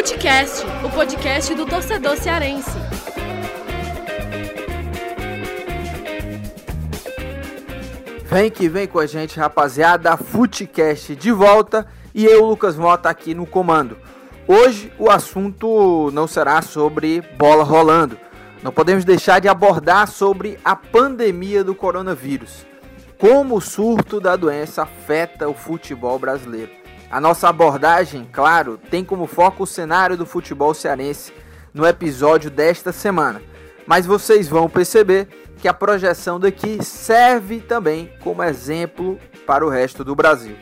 Futecast, o podcast do torcedor cearense. Vem que vem com a gente, rapaziada. Futecast de volta e eu, Lucas Mota, aqui no comando. Hoje o assunto não será sobre bola rolando. Não podemos deixar de abordar sobre a pandemia do coronavírus. Como o surto da doença afeta o futebol brasileiro. A nossa abordagem, claro, tem como foco o cenário do futebol cearense no episódio desta semana. Mas vocês vão perceber que a projeção daqui serve também como exemplo para o resto do Brasil.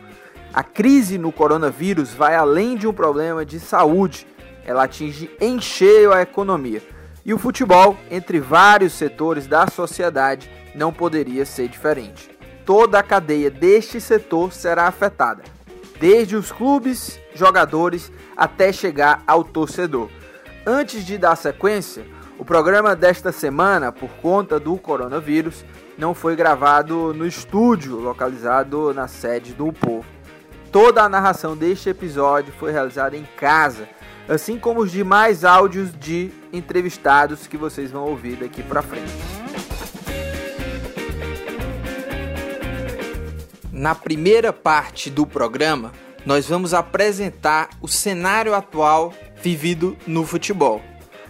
A crise no coronavírus vai além de um problema de saúde, ela atinge em cheio a economia. E o futebol, entre vários setores da sociedade, não poderia ser diferente. Toda a cadeia deste setor será afetada, desde os clubes, jogadores, até chegar ao torcedor. Antes de dar sequência, o programa desta semana, por conta do coronavírus, não foi gravado no estúdio localizado na sede do Povo. Toda a narração deste episódio foi realizada em casa, assim como os demais áudios de entrevistados que vocês vão ouvir daqui para frente. Na primeira parte do programa, nós vamos apresentar o cenário atual vivido no futebol.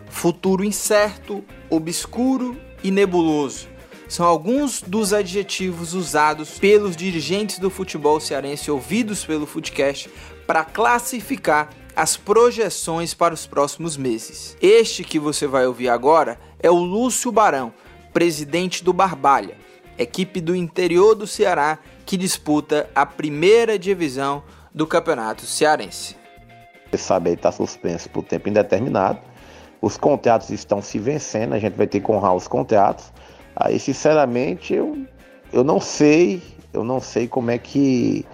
Futuro incerto, obscuro e nebuloso são alguns dos adjetivos usados pelos dirigentes do futebol cearense ouvidos pelo Footcast para classificar as projeções para os próximos meses. Este que você vai ouvir agora é o Lúcio Barão, presidente do Barbalha, equipe do interior do Ceará que disputa a primeira divisão do Campeonato Cearense. Você sabe, está suspenso por tempo indeterminado. Os contratos estão se vencendo, a gente vai ter que honrar os contratos. Aí, sinceramente, eu, eu não sei, eu não sei como é que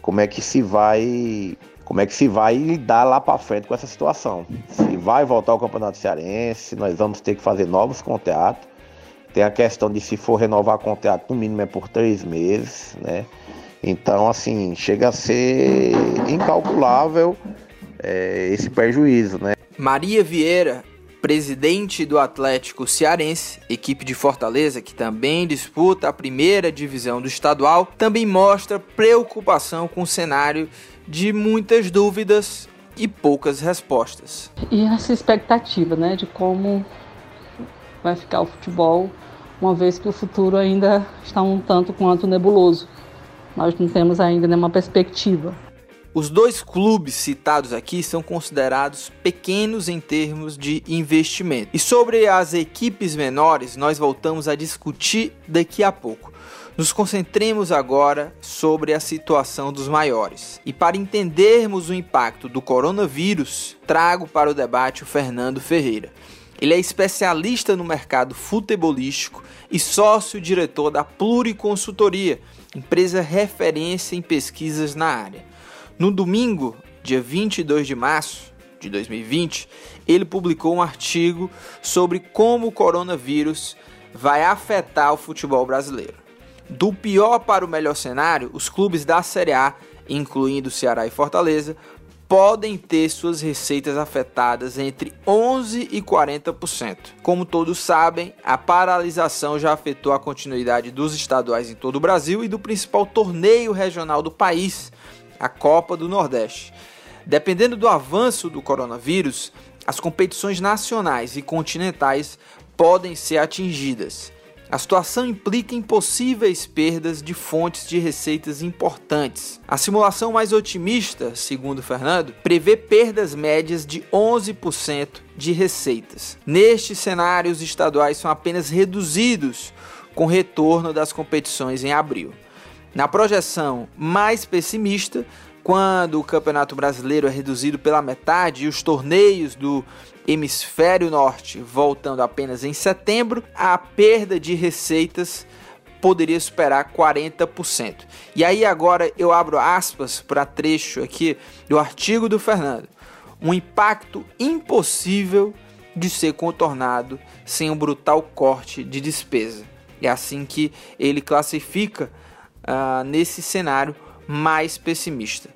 como é que se vai como é que se vai lidar lá para frente com essa situação. Se vai voltar ao Campeonato Cearense, nós vamos ter que fazer novos contratos. Tem a questão de se for renovar contrato, no mínimo é por três meses, né? Então, assim, chega a ser incalculável é, esse prejuízo, né? Maria Vieira presidente do Atlético Cearense, equipe de Fortaleza que também disputa a primeira divisão do estadual, também mostra preocupação com o cenário de muitas dúvidas e poucas respostas. E essa expectativa, né, de como vai ficar o futebol, uma vez que o futuro ainda está um tanto quanto nebuloso. Nós não temos ainda nenhuma perspectiva. Os dois clubes citados aqui são considerados pequenos em termos de investimento. E sobre as equipes menores, nós voltamos a discutir daqui a pouco. Nos concentremos agora sobre a situação dos maiores. E para entendermos o impacto do coronavírus, trago para o debate o Fernando Ferreira. Ele é especialista no mercado futebolístico e sócio-diretor da Pluriconsultoria, empresa referência em pesquisas na área. No domingo, dia 22 de março de 2020, ele publicou um artigo sobre como o coronavírus vai afetar o futebol brasileiro. Do pior para o melhor cenário, os clubes da Série A, incluindo Ceará e Fortaleza, podem ter suas receitas afetadas entre 11 e 40%. Como todos sabem, a paralisação já afetou a continuidade dos estaduais em todo o Brasil e do principal torneio regional do país, a Copa do Nordeste. Dependendo do avanço do coronavírus, as competições nacionais e continentais podem ser atingidas. A situação implica impossíveis perdas de fontes de receitas importantes. A simulação mais otimista, segundo Fernando, prevê perdas médias de 11% de receitas. Neste cenário, os estaduais são apenas reduzidos com retorno das competições em abril. Na projeção mais pessimista, quando o Campeonato Brasileiro é reduzido pela metade e os torneios do Hemisfério Norte voltando apenas em setembro, a perda de receitas poderia superar 40%. E aí agora eu abro aspas para trecho aqui do artigo do Fernando. Um impacto impossível de ser contornado sem um brutal corte de despesa. É assim que ele classifica uh, nesse cenário mais pessimista.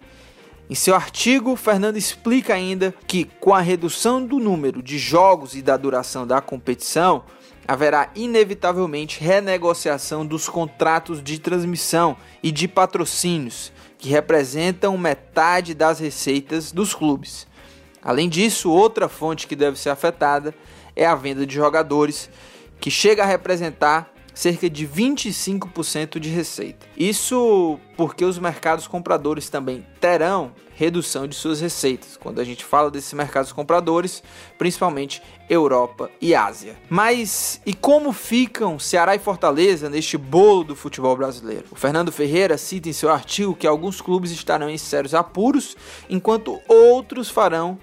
Em seu artigo, Fernando explica ainda que, com a redução do número de jogos e da duração da competição, haverá inevitavelmente renegociação dos contratos de transmissão e de patrocínios, que representam metade das receitas dos clubes. Além disso, outra fonte que deve ser afetada é a venda de jogadores, que chega a representar cerca de 25% de receita. Isso porque os mercados compradores também terão redução de suas receitas. Quando a gente fala desses mercados compradores, principalmente Europa e Ásia. Mas e como ficam Ceará e Fortaleza neste bolo do futebol brasileiro? O Fernando Ferreira cita em seu artigo que alguns clubes estarão em sérios apuros, enquanto outros farão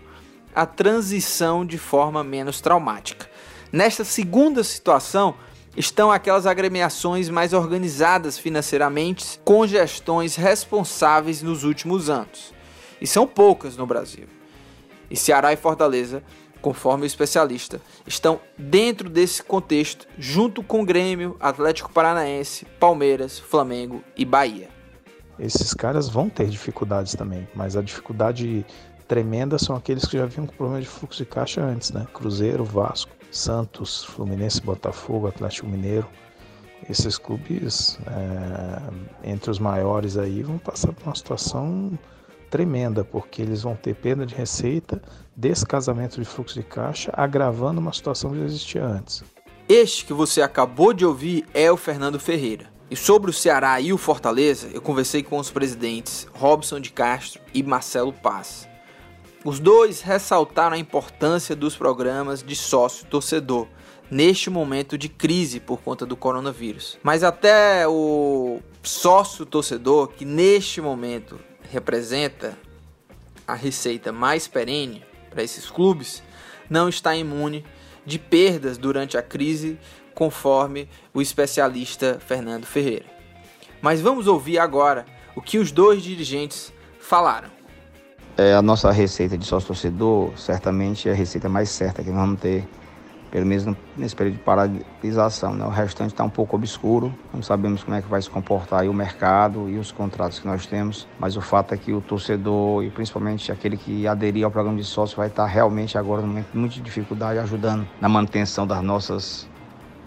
a transição de forma menos traumática. Nesta segunda situação, estão aquelas agremiações mais organizadas financeiramente, com gestões responsáveis nos últimos anos. E são poucas no Brasil. E Ceará e Fortaleza, conforme o especialista, estão dentro desse contexto, junto com Grêmio, Atlético Paranaense, Palmeiras, Flamengo e Bahia. Esses caras vão ter dificuldades também, mas a dificuldade tremenda são aqueles que já vinham com problema de fluxo de caixa antes, né? Cruzeiro, Vasco, Santos, Fluminense, Botafogo, Atlético Mineiro. Esses clubes, é, entre os maiores aí, vão passar por uma situação tremenda, porque eles vão ter perda de receita, descasamento de fluxo de caixa, agravando uma situação que já existia antes. Este que você acabou de ouvir é o Fernando Ferreira. E sobre o Ceará e o Fortaleza, eu conversei com os presidentes Robson de Castro e Marcelo Paz. Os dois ressaltaram a importância dos programas de sócio-torcedor neste momento de crise por conta do coronavírus. Mas até o sócio-torcedor, que neste momento representa a receita mais perene para esses clubes, não está imune de perdas durante a crise, conforme o especialista Fernando Ferreira. Mas vamos ouvir agora o que os dois dirigentes falaram. É, a nossa receita de sócio torcedor certamente é a receita mais certa que nós vamos ter, pelo menos nesse período de paralisação. Né? O restante está um pouco obscuro, não sabemos como é que vai se comportar o mercado e os contratos que nós temos, mas o fato é que o torcedor e principalmente aquele que aderir ao programa de sócio vai estar realmente agora num momento de muita dificuldade, ajudando na manutenção das nossas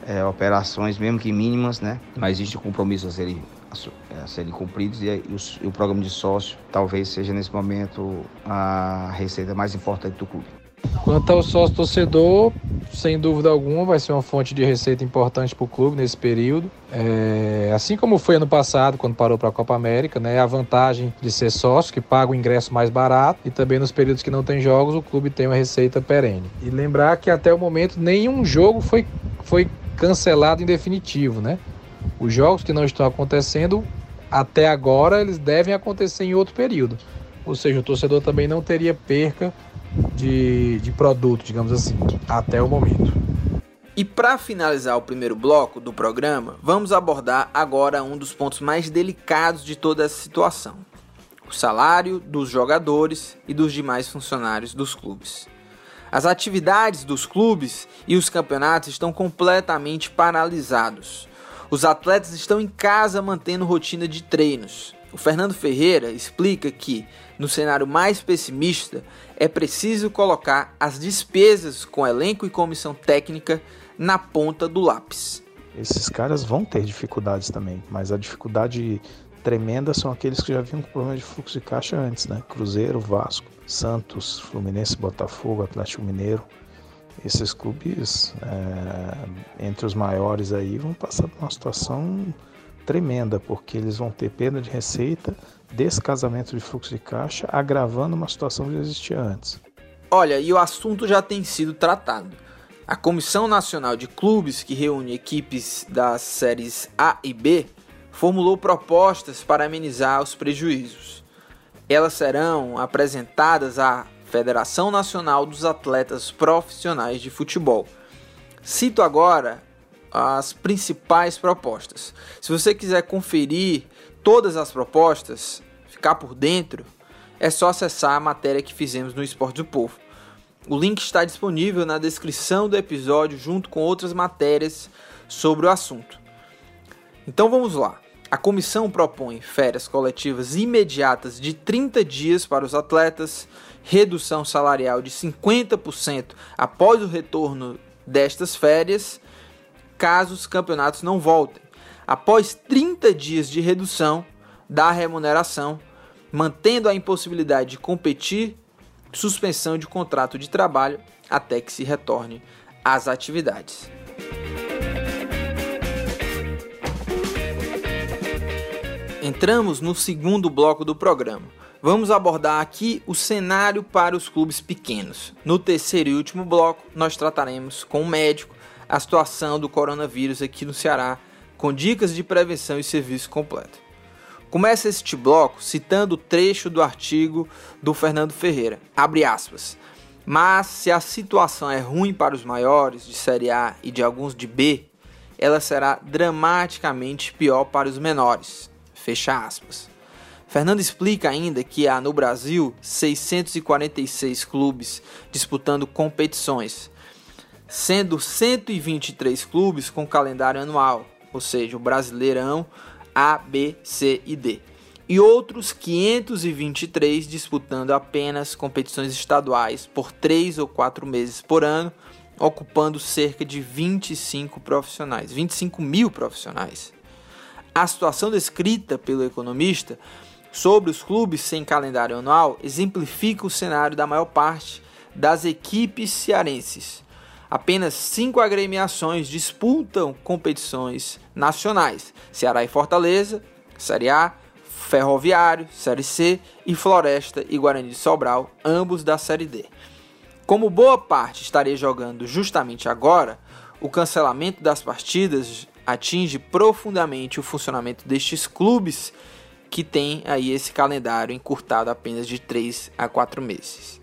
é, operações, mesmo que mínimas, né? mas existe um compromisso a ser a serem cumpridos e, e, o, programa de sócio talvez seja nesse momento a receita mais importante do clube. Quanto ao sócio torcedor, sem dúvida alguma, vai ser uma fonte de receita importante para o clube nesse período. É, assim como foi ano passado, quando parou para a Copa América, né, a vantagem de ser sócio, que paga o ingresso mais barato, e também nos períodos que não tem jogos, o clube tem uma receita perene. E lembrar que até o momento nenhum jogo foi, foi cancelado em definitivo, né? Os jogos que não estão acontecendo até agora, eles devem acontecer em outro período. Ou seja, o torcedor também não teria perca de, de produto, digamos assim, até o momento. E para finalizar o primeiro bloco do programa, vamos abordar agora um dos pontos mais delicados de toda essa situação: o salário dos jogadores e dos demais funcionários dos clubes. As atividades dos clubes e os campeonatos estão completamente paralisados. Os atletas estão em casa mantendo rotina de treinos. O Fernando Ferreira explica que, no cenário mais pessimista, é preciso colocar as despesas com elenco e comissão técnica na ponta do lápis. Esses caras vão ter dificuldades também, mas a dificuldade tremenda são aqueles que já vinham com problema de fluxo de caixa antes, né? Cruzeiro, Vasco, Santos, Fluminense, Botafogo, Atlético Mineiro esses clubes, é, entre os maiores aí, vão passar por uma situação tremenda, porque eles vão ter perda de receita, descasamento de fluxo de caixa, agravando uma situação que já existia antes. Olha, e o assunto já tem sido tratado. A Comissão Nacional de Clubes, que reúne equipes das séries A e B, formulou propostas para amenizar os prejuízos. Elas serão apresentadas à Federação Nacional dos Atletas Profissionais de Futebol. Cito agora as principais propostas. Se você quiser conferir todas as propostas, ficar por dentro, é só acessar a matéria que fizemos no Esporte do Povo. O link está disponível na descrição do episódio junto com outras matérias sobre o assunto. Então vamos lá. A comissão propõe férias coletivas imediatas de 30 dias para os atletas, redução salarial de 50% após o retorno destas férias, caso os campeonatos não voltem. Após 30 dias de redução da remuneração, mantendo a impossibilidade de competir, suspensão de contrato de trabalho até que se retorne às atividades. Entramos no segundo bloco do programa. Vamos abordar aqui o cenário para os clubes pequenos. No terceiro e último bloco, nós trataremos com o médico a situação do coronavírus aqui no Ceará, com dicas de prevenção e serviço completo. Começa este bloco citando o trecho do artigo do Fernando Ferreira. Abre aspas. Mas se a situação é ruim para os maiores de Série A e de alguns de B, ela será dramaticamente pior para os menores. Fecha aspas. Fernando explica ainda que há no Brasil 646 clubes disputando competições, sendo 123 clubes com calendário anual, ou seja, o Brasileirão A, B, C e D, e outros 523 disputando apenas competições estaduais por 3 ou 4 meses por ano, ocupando cerca de 25 profissionais, 25 mil profissionais. A situação descrita pelo economista sobre os clubes sem calendário anual exemplifica o cenário da maior parte das equipes cearenses. Apenas cinco agremiações disputam competições nacionais: Ceará e Fortaleza, Série A, Ferroviário, Série C e Floresta e Guarani de Sobral, ambos da Série D. Como boa parte estaria jogando justamente agora, o cancelamento das partidas atinge profundamente o funcionamento destes clubes que têm aí esse calendário encurtado apenas de 3 a 4 meses.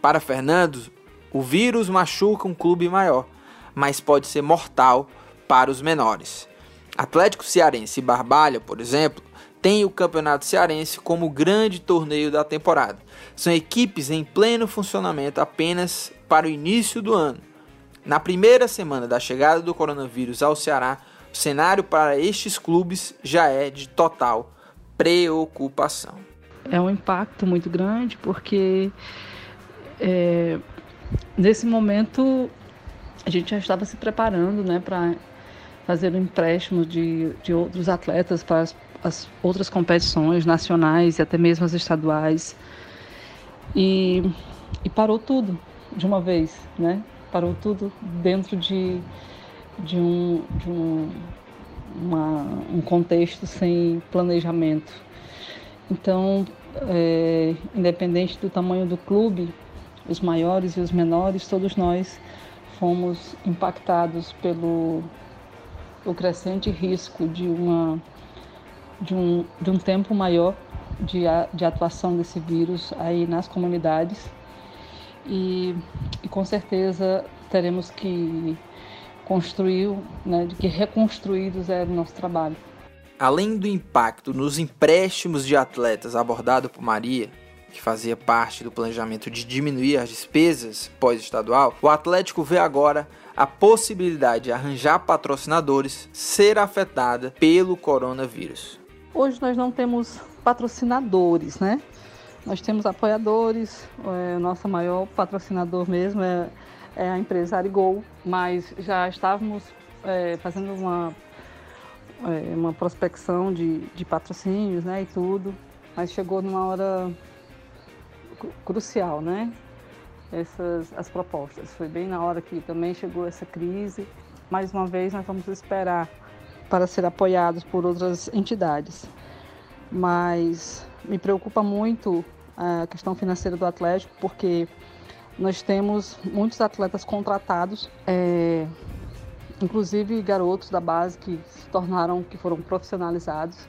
Para Fernando, o vírus machuca um clube maior, mas pode ser mortal para os menores. Atlético Cearense e Barbalha, por exemplo, têm o Campeonato Cearense como grande torneio da temporada. São equipes em pleno funcionamento apenas para o início do ano. Na primeira semana da chegada do coronavírus ao Ceará, o cenário para estes clubes já é de total preocupação. É um impacto muito grande porque é, nesse momento a gente já estava se preparando né, para fazer o um empréstimo de, de outros atletas para as, as, outras competições nacionais e até mesmo as estaduais. E, e parou tudo de uma vez, né? Parou tudo dentro de, de um, de um uma, um contexto sem planejamento. Então, é, independente do tamanho do clube, os maiores e os menores, todos nós fomos impactados pelo o crescente risco de, uma, de, um, de um tempo maior de, de atuação desse vírus aí nas comunidades. E, e com certeza teremos que construiu, né, de que reconstruídos era o nosso trabalho. Além do impacto nos empréstimos de atletas abordado por Maria, que fazia parte do planejamento de diminuir as despesas pós-estadual, o Atlético vê agora a possibilidade de arranjar patrocinadores ser afetada pelo coronavírus. Hoje nós não temos patrocinadores, né? Nós temos apoiadores, é, nosso maior patrocinador mesmo é é a empresa Arigol, mas já estávamos é, fazendo uma, é, uma prospecção de, de patrocínios né, e tudo, mas chegou numa hora crucial, né? Essas as propostas. Foi bem na hora que também chegou essa crise. Mais uma vez nós vamos esperar para ser apoiados por outras entidades. Mas me preocupa muito a questão financeira do Atlético, porque nós temos muitos atletas contratados, é, inclusive garotos da base que se tornaram, que foram profissionalizados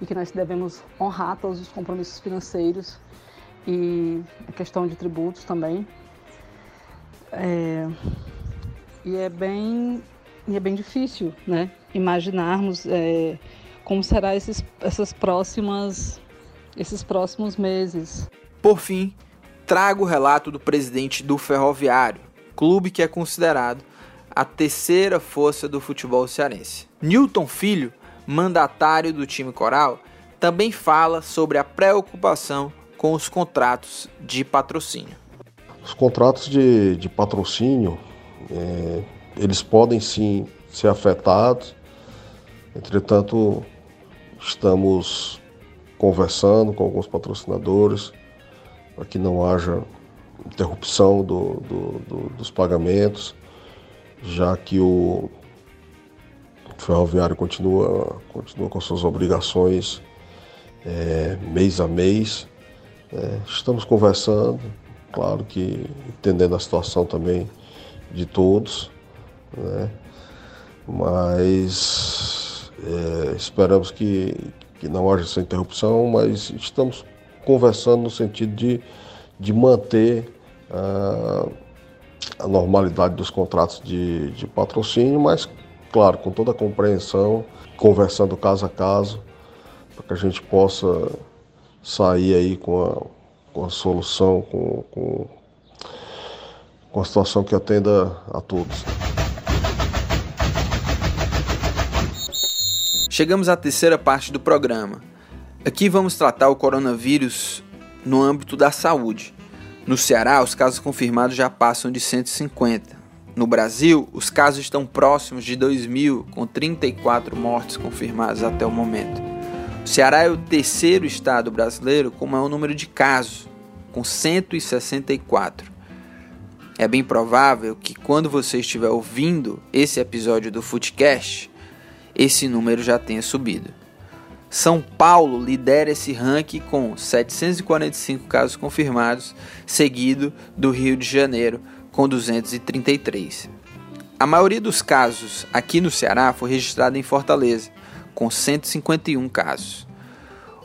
e que nós devemos honrar todos os compromissos financeiros e a questão de tributos também. É, e é bem e é bem difícil, né? Imaginarmos é, como será esses essas próximas esses próximos meses. Por fim, trago o relato do presidente do Ferroviário, clube que é considerado a terceira força do futebol cearense. Newton Filho mandatário do time coral, também fala sobre a preocupação com os contratos de patrocínio. Os contratos de, de patrocínio, é, eles podem sim ser afetados, entretanto, estamos conversando com alguns patrocinadores para que não haja interrupção do, do, do, dos pagamentos, já que o ferroviário continua, continua com suas obrigações é, mês a mês. É, estamos conversando, claro que entendendo a situação também de todos, né? mas é, esperamos que, que não haja essa interrupção, mas estamos conversando no sentido de, de manter a, a normalidade dos contratos de, de patrocínio, mas claro, com toda a compreensão, conversando caso a caso, para que a gente possa sair aí com a, com a solução, com, com, com a situação que atenda a todos. Chegamos à terceira parte do programa. Aqui vamos tratar o coronavírus no âmbito da saúde. No Ceará, os casos confirmados já passam de 150. No Brasil, os casos estão próximos de 2 mil, com 34 mortes confirmadas até o momento. O Ceará é o terceiro estado brasileiro com maior número de casos, com 164. É bem provável que quando você estiver ouvindo esse episódio do Footcast, esse número já tenha subido. São Paulo lidera esse ranking com 745 casos confirmados, seguido do Rio de Janeiro com 233. A maioria dos casos aqui no Ceará foi registrada em Fortaleza, com 151 casos.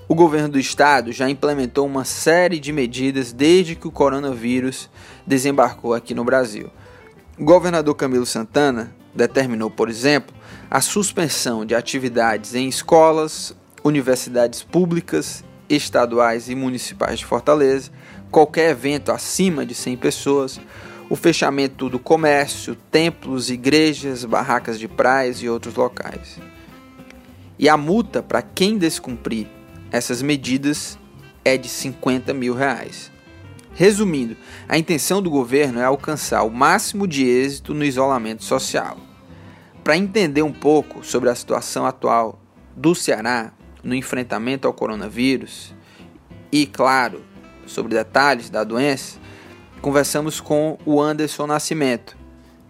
O governo do estado já implementou uma série de medidas desde que o coronavírus desembarcou aqui no Brasil. O governador Camilo Santana determinou, por exemplo, a suspensão de atividades em escolas, universidades públicas, estaduais e municipais de Fortaleza, qualquer evento acima de 100 pessoas, o fechamento do comércio, templos, igrejas, barracas de praias e outros locais. E a multa para quem descumprir essas medidas é de 50 mil reais. Resumindo, a intenção do governo é alcançar o máximo de êxito no isolamento social. Para entender um pouco sobre a situação atual do Ceará no enfrentamento ao coronavírus e, claro, sobre detalhes da doença, conversamos com o Anderson Nascimento,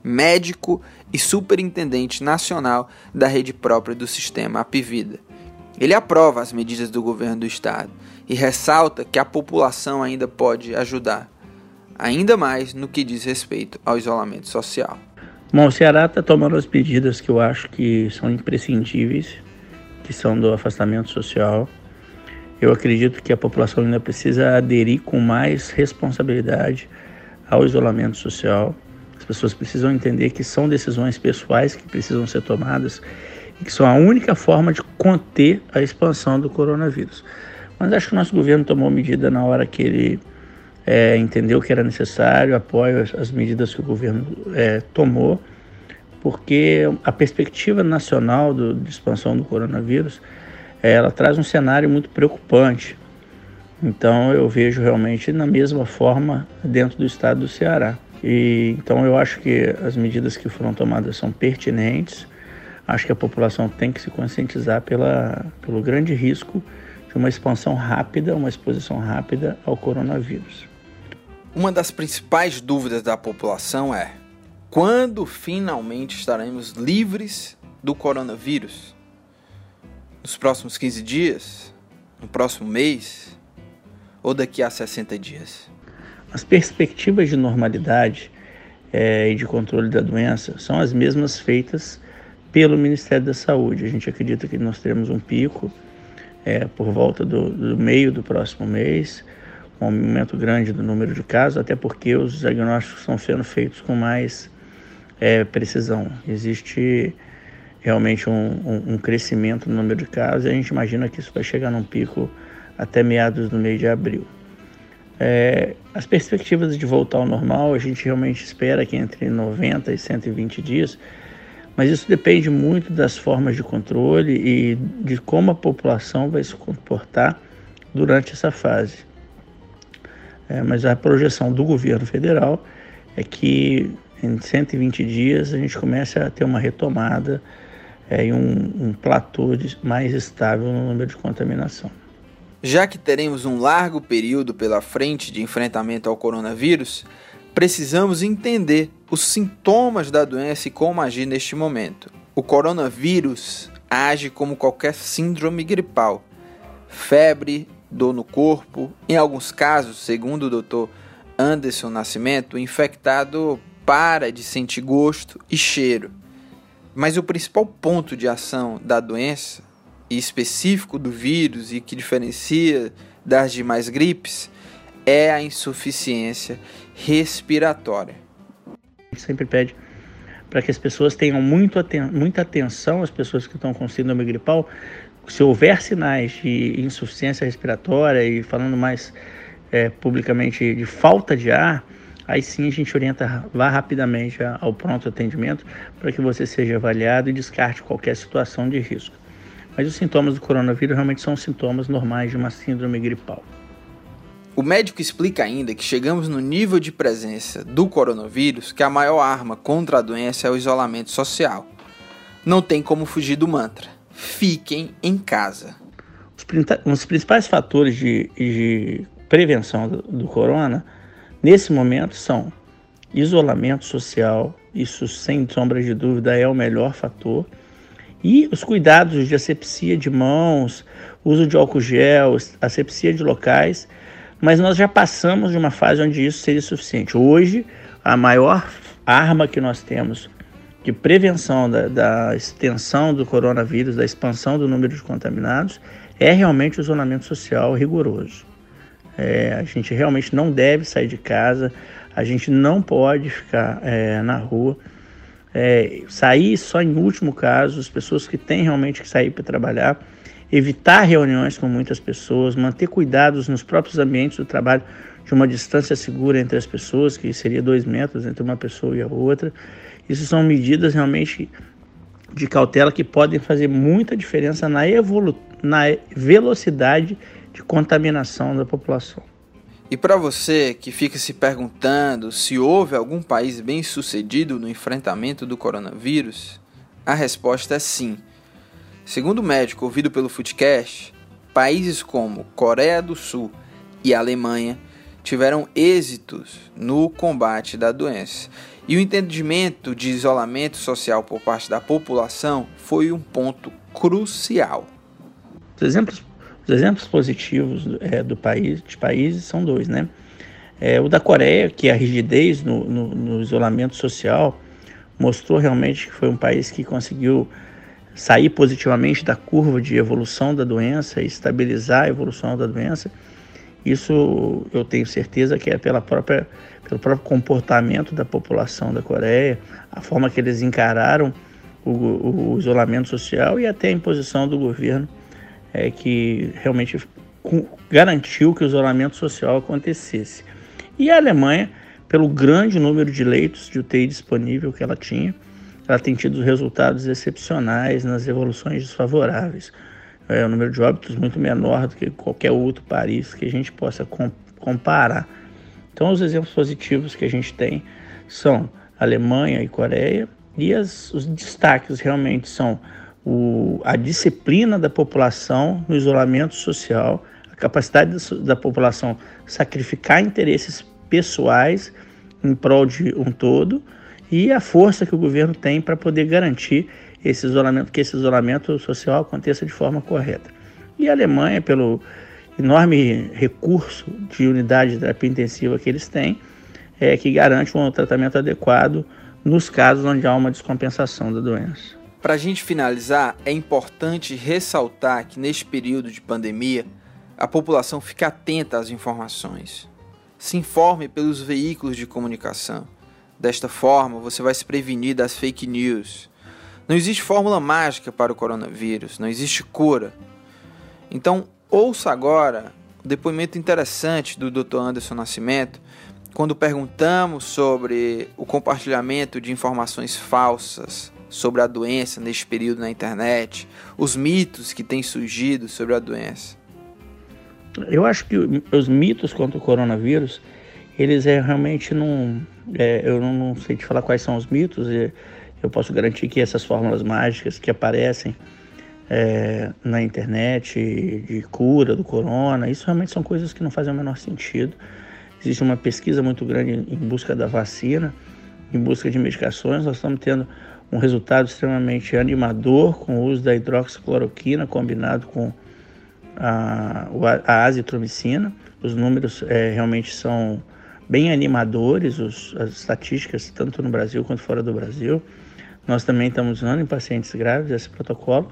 médico e superintendente nacional da rede própria do sistema Apivida. Ele aprova as medidas do governo do estado e ressalta que a população ainda pode ajudar, ainda mais no que diz respeito ao isolamento social. Bom, o Ceará está tomando as medidas que eu acho que são imprescindíveis, que são do afastamento social. Eu acredito que a população ainda precisa aderir com mais responsabilidade ao isolamento social pessoas precisam entender que são decisões pessoais que precisam ser tomadas e que são a única forma de conter a expansão do coronavírus. Mas acho que o nosso governo tomou medida na hora que ele é, entendeu que era necessário, apoio as medidas que o governo é, tomou, porque a perspectiva nacional do, de expansão do coronavírus é, ela traz um cenário muito preocupante. Então eu vejo realmente na mesma forma dentro do estado do Ceará. E, então eu acho que as medidas que foram tomadas são pertinentes. Acho que a população tem que se conscientizar pela, pelo grande risco de uma expansão rápida, uma exposição rápida ao coronavírus. Uma das principais dúvidas da população é: quando finalmente estaremos livres do coronavírus? Nos próximos 15 dias? No próximo mês? Ou daqui a 60 dias? As perspectivas de normalidade é, e de controle da doença são as mesmas feitas pelo Ministério da Saúde. A gente acredita que nós teremos um pico é, por volta do, do, meio do próximo mês, um aumento grande do número de casos, até porque os diagnósticos estão sendo feitos com mais é, precisão. Existe realmente um, um, um, crescimento no número de casos e a gente imagina que isso vai chegar num pico até meados do mês de abril. É, as perspectivas de voltar ao normal, a gente realmente espera que entre 90 e 120 dias, Mas isso depende muito das formas de controle e de como a população vai se comportar durante essa fase. É, mas a projeção do governo federal é que em 120 dias a gente comece a ter uma retomada é, e um, um platô de, mais estável no número de contaminação. Já que teremos um largo período pela frente de enfrentamento ao coronavírus, precisamos entender os sintomas da doença e como agir neste momento. O coronavírus age como qualquer síndrome gripal: febre, dor no corpo. Em alguns casos, segundo o Dr. Anderson Nascimento, o infectado para de sentir gosto e cheiro. Mas o principal ponto de ação da doença, e específico do vírus e que diferencia das demais gripes, é a insuficiência respiratória. Sempre pede para que as pessoas tenham muito aten muita atenção, as pessoas que estão com síndrome gripal, se houver sinais de insuficiência respiratória e falando mais é, publicamente de falta de ar, aí sim a gente orienta, vá rapidamente ao pronto atendimento para que você seja avaliado e descarte qualquer situação de risco. Mas os sintomas do coronavírus realmente são sintomas normais de uma síndrome gripal. O médico explica ainda que chegamos no nível de presença do coronavírus que a maior arma contra a doença é o isolamento social. Não tem como fugir do mantra: fiquem em casa. Os principais fatores de, de prevenção do, do corona Nesse momento são isolamento social, isso sem sombra de dúvida é o melhor fator, e os cuidados de asepsia de mãos, uso de álcool gel, asepsia de locais, mas nós já passamos de uma fase onde isso seria suficiente. Hoje, a maior arma que nós temos de prevenção da, da extensão do coronavírus, da expansão do número de contaminados, é realmente o isolamento social rigoroso. É, a gente realmente não deve sair de casa, a gente não pode ficar é, na rua. É, sair só em último caso, as pessoas que têm realmente que sair para trabalhar, evitar reuniões com muitas pessoas, manter cuidados nos próprios ambientes do trabalho de uma distância segura entre as pessoas, que seria dois metros entre uma pessoa e a outra. Isso são medidas realmente de cautela que podem fazer muita diferença na, evolu na velocidade de contaminação da população. E para você que fica se perguntando se houve algum país bem sucedido no enfrentamento do coronavírus, a resposta é sim. Segundo o médico ouvido pelo Foodcast, países como Coreia do Sul e Alemanha tiveram êxitos no combate da doença. E o entendimento de isolamento social por parte da população foi um ponto crucial. Os exemplos os exemplos positivos é, do país, de países são dois, né? É, o da Coreia, que a rigidez no, no, no, isolamento social mostrou realmente que foi um país que conseguiu sair positivamente da curva de evolução da doença e estabilizar a evolução da doença. Isso eu tenho certeza que é pela própria, pelo próprio comportamento da população da Coreia, a forma que eles encararam o, o isolamento social e até a imposição do governo é, que realmente garantiu que o isolamento social acontecesse. E a Alemanha, pelo grande número de leitos de UTI disponível que ela tinha, ela tem tido resultados excepcionais nas evoluções desfavoráveis. É um número de óbitos muito menor do que qualquer outro país que a gente possa com, comparar. Então, os exemplos positivos que a gente tem são Alemanha e Coreia, e as, os destaques realmente são o, a disciplina da população no isolamento social, a capacidade da, população sacrificar interesses pessoais em prol de um todo e a força que o governo tem para poder garantir esse isolamento, que esse isolamento social aconteça de forma correta. E a Alemanha, pelo enorme recurso de unidade de terapia intensiva que eles têm, é que garante um tratamento adequado nos casos onde há uma descompensação da doença. Para a gente finalizar, é importante ressaltar que neste período de pandemia, a população fique atenta às informações. Se informe pelos veículos de comunicação. Desta forma, você vai se prevenir das fake news. Não existe fórmula mágica para o coronavírus, não existe cura. Então, ouça agora o depoimento interessante do Dr. Anderson Nascimento, quando perguntamos sobre o compartilhamento de informações falsas sobre a doença neste período na internet, os mitos que têm surgido sobre a doença? Eu acho que os mitos contra o coronavírus, eles é realmente não. É, eu não, não, sei te falar quais são os mitos, eu posso garantir que essas fórmulas mágicas que aparecem é, na internet de cura do corona, isso realmente são coisas que não fazem o menor sentido. Existe uma pesquisa muito grande em busca da vacina, em busca de medicações. Nós estamos tendo um resultado extremamente animador com o uso da hidroxicloroquina combinado com a, a azitromicina. Os números é, realmente são bem animadores, os, as estatísticas, tanto no Brasil quanto fora do Brasil. Nós também estamos usando em pacientes graves esse protocolo.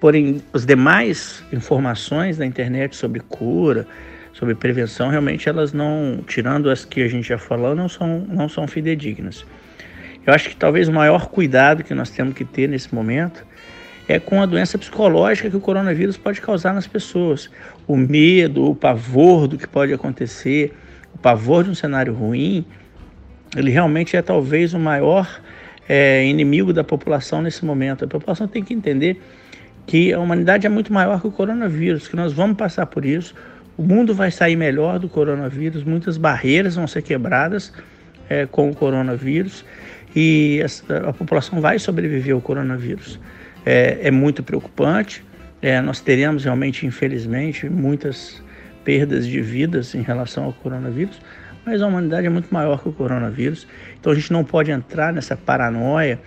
Porém, as demais informações da internet sobre cura, sobre prevenção, realmente elas não, tirando as que a gente já falou, não são, não são fidedignas. Eu acho que talvez o maior cuidado que nós temos que ter nesse momento é com a doença psicológica que o coronavírus pode causar nas pessoas. O medo, o pavor do que pode acontecer, o pavor de um cenário ruim, ele realmente é talvez o maior é, inimigo da população nesse momento. A população tem que entender que a humanidade é muito maior que o coronavírus, que nós vamos passar por isso. O mundo vai sair melhor do coronavírus, muitas barreiras vão ser quebradas é, com o coronavírus e a, população vai sobreviver ao coronavírus. É, é muito preocupante, é, nós teremos realmente, infelizmente, muitas perdas de vidas em relação ao coronavírus, mas a humanidade é muito maior que o coronavírus, então a gente não pode entrar nessa paranoia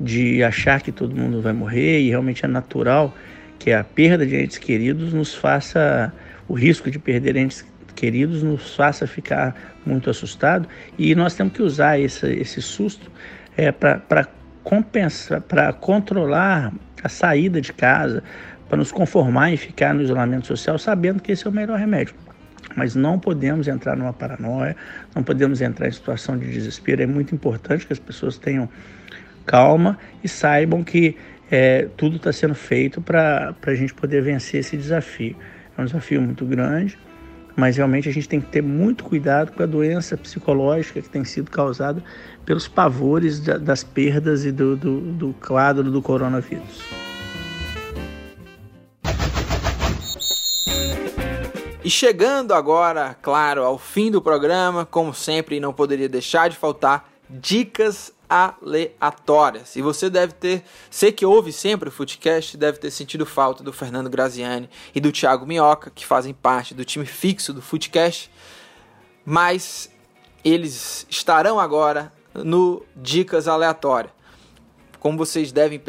de achar que todo mundo vai morrer e realmente é natural que a perda de entes queridos nos faça o risco de perder entes queridos nos faça ficar muito assustado e nós temos que usar esse, esse susto é, para compensar, para controlar a saída de casa, para nos conformar em ficar no isolamento social, sabendo que esse é o melhor remédio. Mas não podemos entrar numa paranoia, não podemos entrar em situação de desespero. É muito importante que as pessoas tenham calma e saibam que é, tudo está sendo feito para a gente poder vencer esse desafio. É um desafio muito grande, mas realmente a gente tem que ter muito cuidado com a doença psicológica que tem sido causada pelos pavores das perdas e do, do, do quadro do coronavírus. E chegando agora, claro, ao fim do programa, como sempre, não poderia deixar de faltar dicas aleatórias. E você deve ter, você que ouve sempre o Footcast, deve ter sentido falta do Fernando Graziani e do Thiago Minhoca, que fazem parte do time fixo do Footcast, mas eles estarão agora no Dicas Aleatórias. Como vocês devem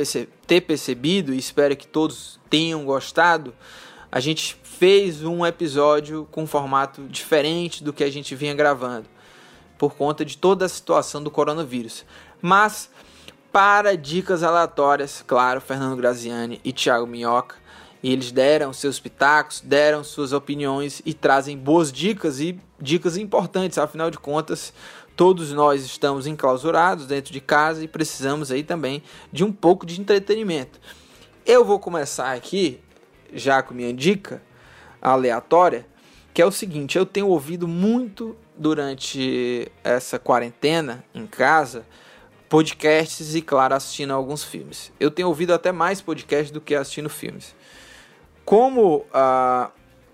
ter percebido, e espero que todos tenham gostado, a gente fez um episódio com um formato diferente do que a gente vinha gravando, por conta de toda a situação do coronavírus. Mas, para dicas aleatórias, claro, Fernando Graziani e Thiago Minhoca, eles deram seus pitacos, deram suas opiniões e trazem boas dicas e dicas importantes, afinal de contas, todos nós estamos enclausurados dentro de casa e precisamos aí também de um pouco de entretenimento. Eu vou começar aqui já com minha dica aleatória, que é o seguinte, eu tenho ouvido muito durante essa quarentena em casa podcasts e, claro, assistindo alguns filmes. Eu tenho ouvido até mais podcasts do que assistindo filmes. Como uh,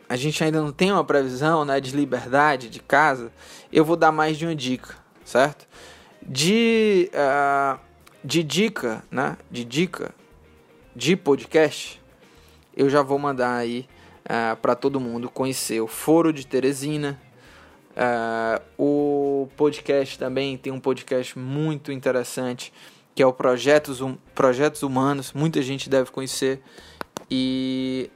a gente ainda não tem uma previsão né, de liberdade de casa, eu vou dar mais de uma dica, certo? De, uh, de dica, né? De dica de podcast, eu já vou mandar aí uh, ah, para todo mundo conhecer o Foro de Teresina, Uh, o podcast também tem um podcast muito interessante que é o Projetos, um, Projetos Humanos, muita gente deve conhecer. E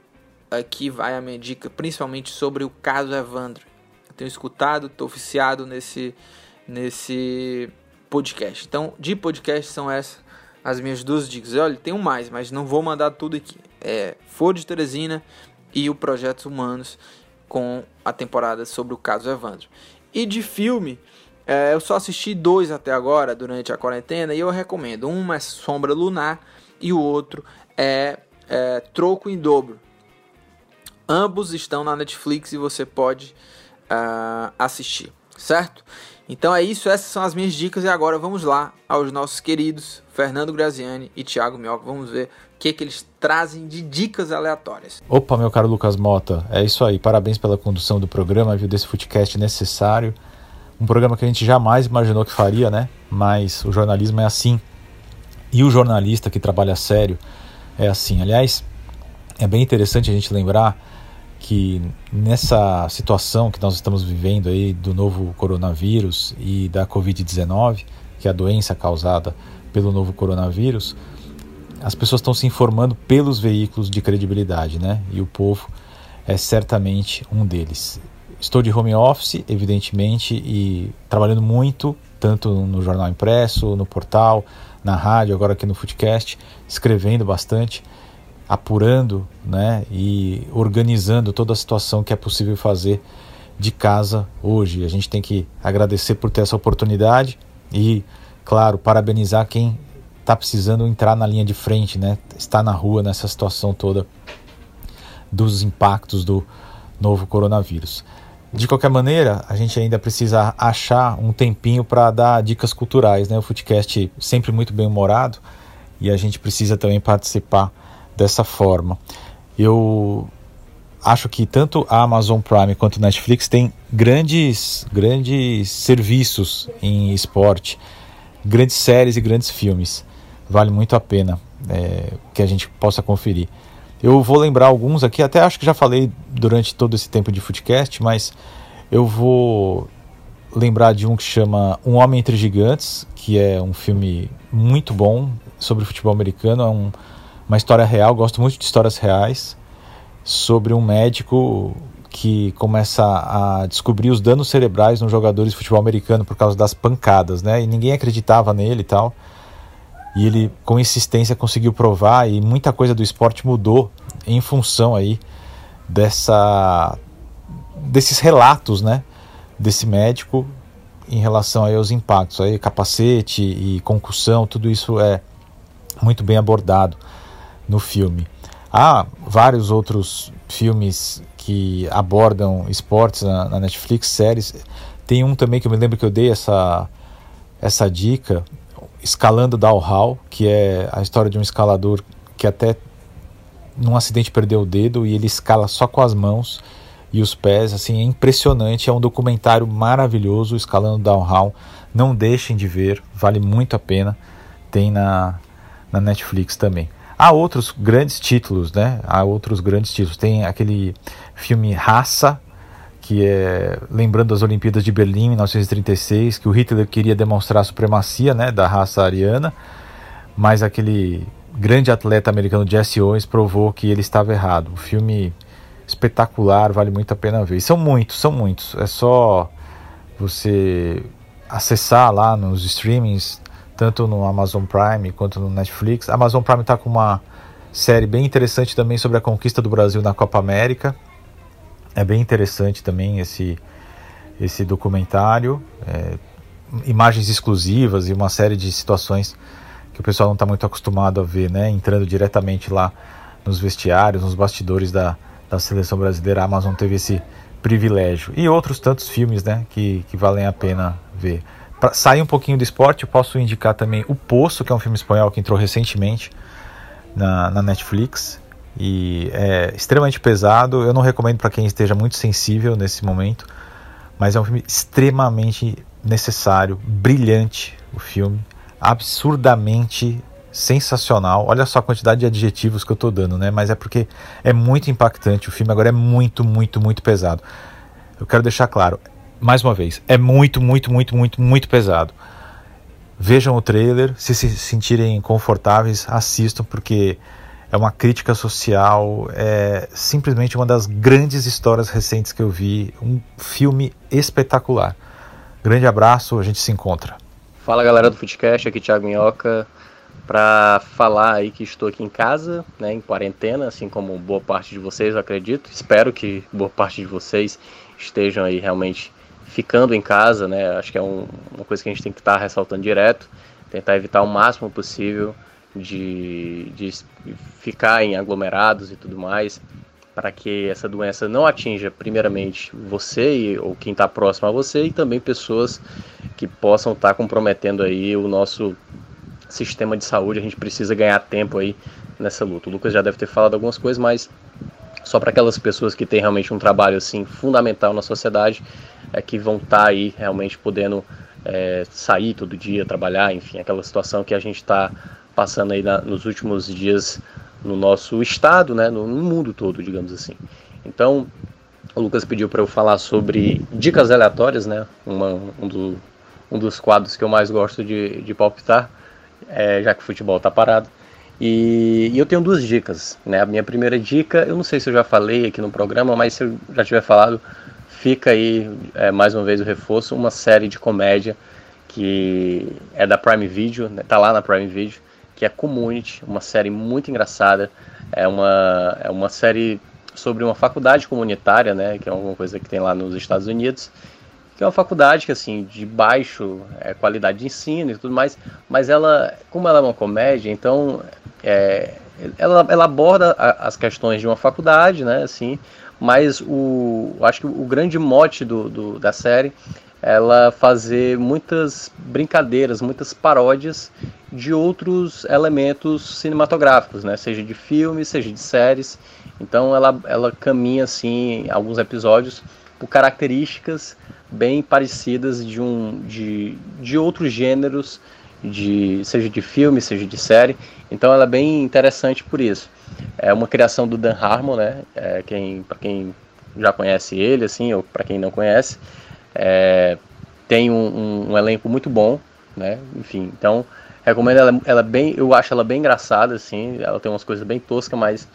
aqui vai a minha dica, principalmente sobre o caso Evandro. Eu tenho escutado, estou oficiado nesse, nesse podcast. Então, de podcast são essas as minhas duas dicas. Olha, tem um mais, mas não vou mandar tudo aqui. É For de Teresina e o Projetos Humanos com a temporada sobre o caso Evandro. E de filme, é, eu só assisti dois até agora durante a quarentena e eu recomendo. Um é Sombra Lunar e o outro é, é Troco em Dobro. Ambos estão na Netflix e você pode uh, assistir, certo? Então é isso, essas são as minhas dicas e agora vamos lá aos nossos queridos Fernando Graziani e Thiago Mioca. Vamos ver que, que eles trazem de dicas aleatórias. Opa, meu caro Lucas Mota, é isso aí. Parabéns pela condução do programa, viu, desse podcast necessário. Um programa que a gente jamais imaginou que faria, né? Mas o jornalismo é assim. E o jornalista que trabalha sério é assim. Aliás, é bem interessante a gente lembrar que nessa situação que nós estamos vivendo aí do novo coronavírus e da Covid-19, que é a doença causada pelo novo coronavírus, as pessoas estão se informando pelos veículos de credibilidade, né? E o povo é certamente um deles. Estou de home office, evidentemente, e trabalhando muito, tanto no jornal impresso, no portal, na rádio, agora aqui no Footcast, escrevendo bastante apurando né, e organizando toda a situação que é possível fazer de casa hoje. A gente tem que agradecer por ter essa oportunidade e, claro, parabenizar quem está precisando entrar na linha de frente, né, está na rua nessa situação toda dos impactos do novo coronavírus. De qualquer maneira, a gente ainda precisa achar um tempinho para dar dicas culturais, né? O Footcast sempre muito bem humorado e a gente precisa também participar dessa forma. Eu acho que tanto a Amazon Prime quanto a Netflix têm grandes, grandes serviços em esporte, grandes séries e grandes filmes. Vale muito a pena é, que a gente possa conferir. Eu vou lembrar alguns aqui, até acho que já falei durante todo esse tempo de Footcast, mas eu vou lembrar de um que chama Um Homem Entre Gigantes, que é um filme muito bom sobre futebol americano. É um, uma história real, gosto muito de histórias reais, sobre um médico que começa a descobrir os danos cerebrais nos jogadores de futebol americano por causa das pancadas, né? E ninguém acreditava nele e tal. E ele, com insistência, conseguiu provar e muita coisa do esporte mudou em função aí dessa desses relatos, né? Desse médico em relação aí aos impactos, aí capacete e concussão, tudo isso é muito bem abordado no filme. Há vários outros filmes que abordam esportes na, na, Netflix, séries. Tem um também que eu me lembro que eu dei essa, essa dica, Escalando Downhall, que é a história de um escalador que até num acidente perdeu o dedo e ele escala só com as mãos e os pés, assim, é impressionante, é um documentário maravilhoso, Escalando Downhall, não deixem de ver, vale muito a pena, tem na, na Netflix também. Há outros grandes títulos, né? Há outros grandes títulos. Tem aquele filme Raça, que é lembrando as Olimpíadas de Berlim em 1936, que o Hitler queria demonstrar a supremacia, né, da raça ariana, mas aquele grande atleta americano Jesse Owens provou que ele estava errado. O filme espetacular, vale muito a pena ver. E são muitos, são muitos. É só você acessar lá nos streamings tanto no Amazon Prime quanto no Netflix. Amazon Prime está com uma série bem interessante também sobre a conquista do Brasil na Copa América. É bem interessante também esse, esse documentário. É, imagens exclusivas e uma série de situações que o pessoal não está muito acostumado a ver, né? Entrando diretamente lá nos vestiários, nos bastidores da, da seleção brasileira. A Amazon teve esse privilégio. E outros tantos filmes, né? Que, que valem a pena ver. Para sair um pouquinho do esporte, eu posso indicar também O Poço, que é um filme espanhol que entrou recentemente na, na Netflix e é extremamente pesado. Eu não recomendo para quem esteja muito sensível nesse momento, mas é um filme extremamente necessário, brilhante o filme, absurdamente sensacional. Olha só a quantidade de adjetivos que eu estou dando, né? Mas é porque é muito impactante. O filme agora é muito, muito, muito pesado. Eu quero deixar claro, mais uma vez, é muito, muito, muito, muito, muito pesado. Vejam o trailer, se se sentirem confortáveis, assistam, porque é uma crítica social, é simplesmente uma das grandes histórias recentes que eu vi, um filme espetacular. Grande abraço, a gente se encontra. Fala galera do Footcast, aqui Thiago Minhoca, para falar aí que estou aqui em casa, né, em quarentena, assim como boa parte de vocês, eu acredito. Espero que boa parte de vocês estejam aí realmente ficando em casa, né? Acho que é um, uma coisa que a gente tem que estar tá ressaltando direto, tentar evitar o máximo possível de, de ficar em aglomerados e tudo mais, para que essa doença não atinja primeiramente você ou quem está próximo a você e também pessoas que possam estar tá comprometendo aí o nosso sistema de saúde. A gente precisa ganhar tempo aí nessa luta. O Lucas já deve ter falado algumas coisas, mas só para aquelas pessoas que têm realmente um trabalho assim fundamental na sociedade, é que vão estar tá aí realmente podendo é, sair todo dia, trabalhar, enfim, aquela situação que a gente está passando aí na, nos últimos dias no nosso estado, né, no, no mundo todo, digamos assim. Então, o Lucas pediu para eu falar sobre dicas aleatórias, né, uma, um, do, um dos quadros que eu mais gosto de, de palpitar, é, já que o futebol está parado. E, e, eu tenho duas dicas, né? A minha primeira dica, eu não sei se eu já falei aqui no programa, mas se eu já tiver falado, fica aí é, mais uma vez o reforço, uma série de comédia que é da Prime Video, né? tá lá na Prime Video, que é Community, uma série muito engraçada, é uma, é uma série sobre uma faculdade comunitária, né? Que é alguma coisa que tem lá nos Estados Unidos, que é uma faculdade que assim de baixo é, qualidade de ensino e tudo mais, mas ela, como ela é uma comédia, então é, ela, ela aborda a, as questões de uma faculdade, né, assim, mas o, acho que o grande mote do, do, da série ela fazer muitas brincadeiras, muitas paródias de outros elementos cinematográficos, né? Seja de filmes, seja de séries. Então ela, ela caminha assim alguns episódios por características bem parecidas de um de, de outros gêneros de seja de filme seja de série então ela é bem interessante por isso é uma criação do Dan Harmon né é, quem para quem já conhece ele assim ou para quem não conhece é, tem um, um, um, elenco muito bom né enfim então recomendo ela, ela bem eu acho ela bem engraçada assim ela tem umas coisas bem toscas mas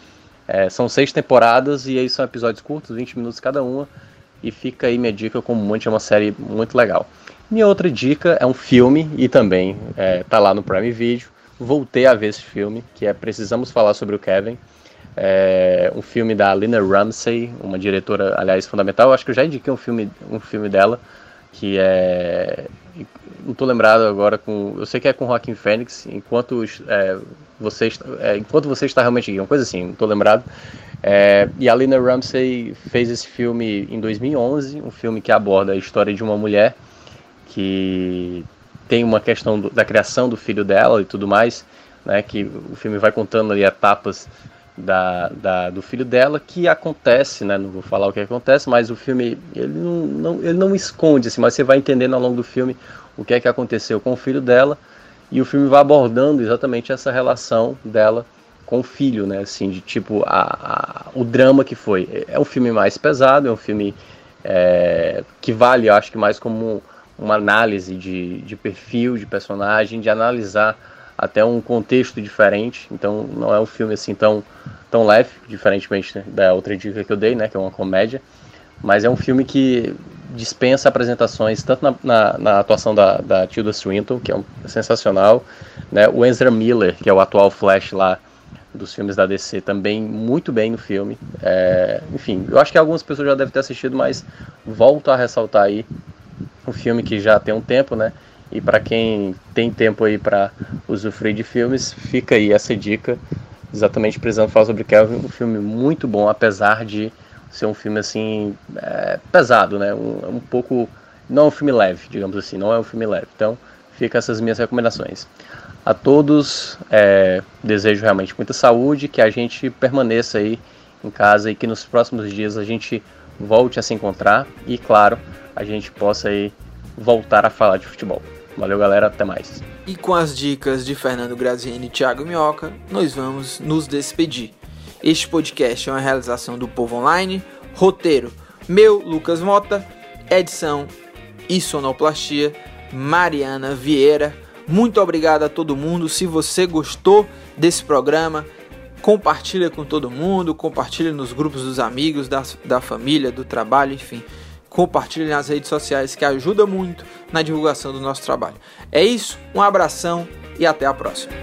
é, são seis temporadas e aí são episódios curtos 20 minutos cada uma e fica aí minha dica como muito, é uma série muito legal. Minha outra dica é um filme e também é, tá lá no Prime Video. Voltei a ver esse filme, que é Precisamos Falar sobre o Kevin. É um filme da Lina Ramsey, uma diretora, aliás, fundamental. Eu acho que eu já indiquei um filme, um filme dela, que é. Não tô lembrado agora com. Eu sei que é com Joaquim Fênix, enquanto é, você, é, enquanto você está realmente aqui, uma coisa assim, não tô lembrado. É, e a Lina Ramsey fez esse filme em 2011, um filme que aborda a história de uma mulher que tem uma questão do, da criação do filho dela e tudo mais, né, que o filme vai contando ali etapas da, da, do filho dela que acontece, né, não vou falar o que acontece, mas o filme ele não, não, ele não esconde, assim, mas você vai entendendo ao longo do filme o que é que aconteceu com o filho dela e o filme vai abordando exatamente essa relação dela com o filho, né? Assim, de tipo, a, a, o drama que foi. É um filme mais pesado, é um filme é, que vale, eu acho que mais como uma análise de, de perfil, de personagem, de analisar até um contexto diferente. Então, não é um filme assim tão, tão leve, diferentemente né, da outra dica que eu dei, né? Que é uma comédia. Mas é um filme que dispensa apresentações, tanto na, na, na atuação da, da Tilda Swinton, que é um, sensacional, né? O Ezra Miller, que é o atual Flash lá dos filmes da DC também muito bem no filme. É, enfim, eu acho que algumas pessoas já devem ter assistido, mas volto a ressaltar aí um filme que já tem um tempo, né? E para quem tem tempo aí para usufruir de filmes, fica aí essa dica. Exatamente precisando falar sobre Kelvin, um filme muito bom, apesar de ser um filme assim é, pesado, né? Um, um pouco não é um filme leve, digamos assim, não é um filme leve. Então, fica essas minhas recomendações. A todos, é, desejo realmente muita saúde, que a gente permaneça aí em casa e que nos próximos dias a gente volte a se encontrar e, claro, a gente possa aí voltar a falar de futebol. Valeu, galera, até mais. E com as dicas de Fernando Graziani e Thiago Minhoca, nós vamos nos despedir. Este podcast é uma realização do Povo Online, roteiro meu, Lucas Mota, edição e sonoplastia, Mariana Vieira. Muito obrigado a todo mundo. Se você gostou desse programa, compartilha com todo mundo, compartilha nos grupos dos amigos, da, da família, do trabalho, enfim. Compartilhe nas redes sociais que ajuda muito na divulgação do nosso trabalho. É isso, um abração e até a próxima.